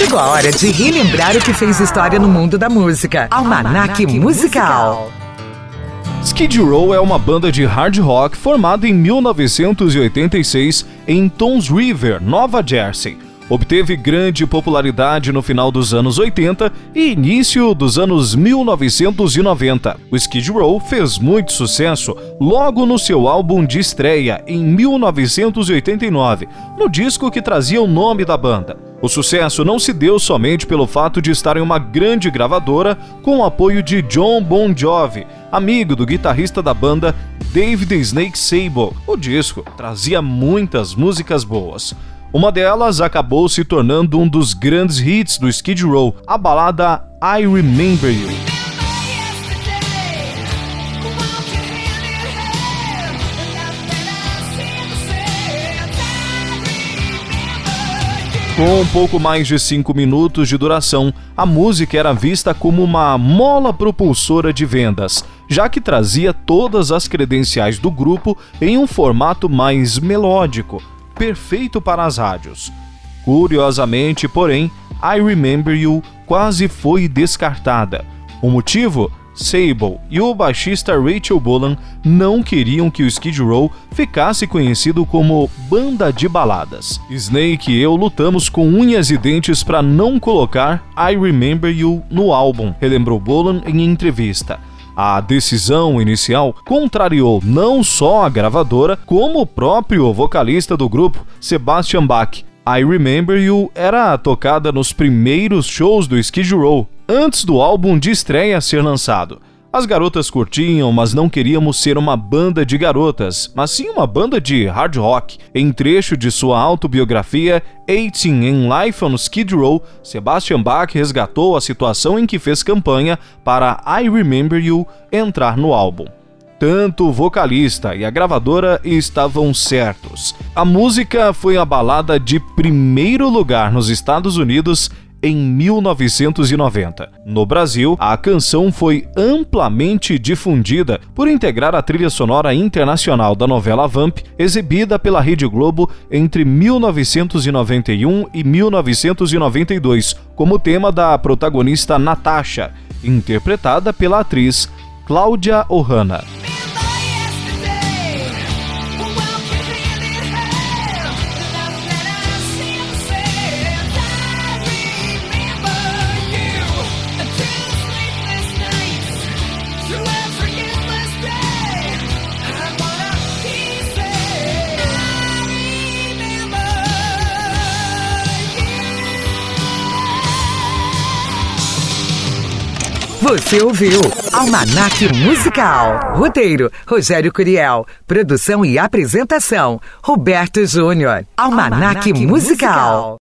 Chegou a hora de relembrar o que fez história no mundo da música. Almanac Musical. Skid Row é uma banda de hard rock formada em 1986 em Toms River, Nova Jersey. Obteve grande popularidade no final dos anos 80 e início dos anos 1990. O Skid Row fez muito sucesso logo no seu álbum de estreia, em 1989, no disco que trazia o nome da banda. O sucesso não se deu somente pelo fato de estar em uma grande gravadora com o apoio de John Bon Jovi, amigo do guitarrista da banda David Snake Sable. O disco trazia muitas músicas boas. Uma delas acabou se tornando um dos grandes hits do Skid Row, a balada I Remember You. Com um pouco mais de 5 minutos de duração, a música era vista como uma mola propulsora de vendas, já que trazia todas as credenciais do grupo em um formato mais melódico, perfeito para as rádios. Curiosamente, porém, I Remember You quase foi descartada. O motivo? Sable e o baixista Rachel Bolan não queriam que o Skid Row ficasse conhecido como banda de baladas. Snake e eu lutamos com unhas e dentes para não colocar I Remember You no álbum, relembrou Bolan em entrevista. A decisão inicial contrariou não só a gravadora, como o próprio vocalista do grupo, Sebastian Bach. I Remember You era tocada nos primeiros shows do Skid Row, antes do álbum de estreia ser lançado. As garotas curtiam, mas não queríamos ser uma banda de garotas, mas sim uma banda de hard rock. Em trecho de sua autobiografia, 18 in Life on Skid Row, Sebastian Bach resgatou a situação em que fez campanha para I Remember You entrar no álbum. Tanto o vocalista e a gravadora estavam certos. A música foi a balada de primeiro lugar nos Estados Unidos em 1990. No Brasil, a canção foi amplamente difundida por integrar a trilha sonora internacional da novela Vamp, exibida pela Rede Globo entre 1991 e 1992, como tema da protagonista Natasha, interpretada pela atriz Cláudia Ohana. Você ouviu Almanac Musical. Roteiro: Rogério Curiel. Produção e apresentação: Roberto Júnior. Almanac, Almanac Musical. Musical.